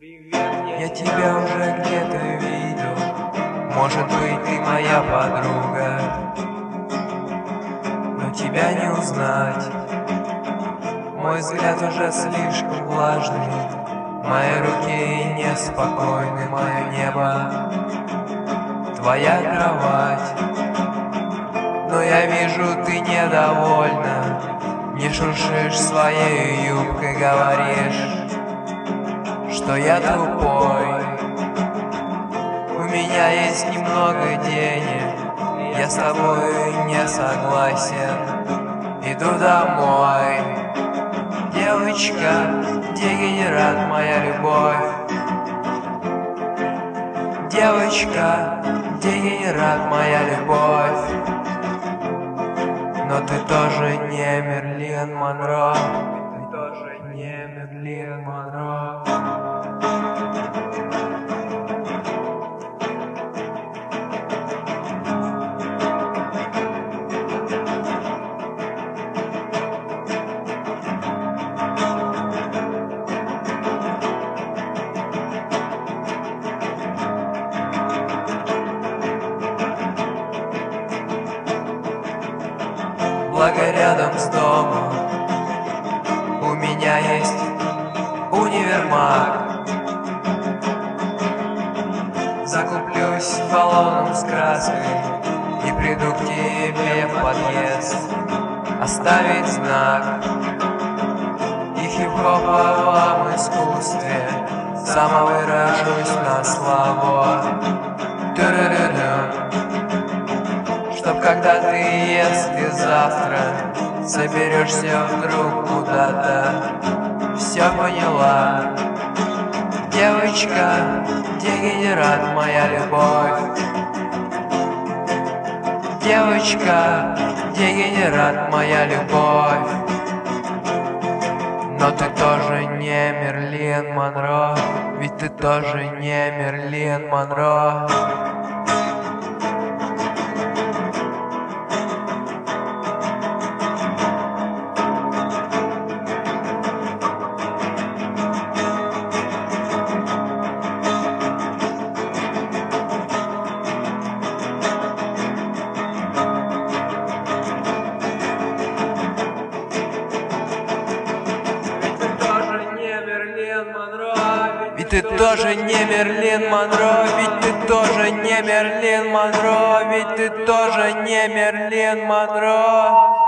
Я тебя уже где-то видел. Может быть, ты моя подруга. Но тебя не узнать. Мой взгляд уже слишком влажный. Мои руки неспокойны, мое небо. Твоя кровать. Но я вижу, ты недовольна. Не шуршишь своей юбкой, говоришь что я тупой. У меня есть немного денег Я с тобой не согласен. Иду домой. Девочка, дегенерат моя любовь. Девочка, дегенерат моя любовь. Но ты тоже не Мерлин Монро. Ты тоже не Мерлин Монро Благо рядом с домом. У меня есть универмаг. Закуплюсь баллоном с краской И приду к тебе в подъезд Оставить знак. И хип-хоповом искусстве Самовыражусь на Ту-ру-ру-ру Чтоб когда завтра. Соберешься вдруг куда-то. Все поняла. Девочка, дегенерат моя любовь. Девочка, дегенерат моя любовь. Но ты тоже не Мерлин Монро Ведь ты тоже не Мерлин Монро Ведь ты тоже не Мерлин Монро, ведь ты тоже не Мерлин Монро, ведь ты тоже не Мерлин Монро.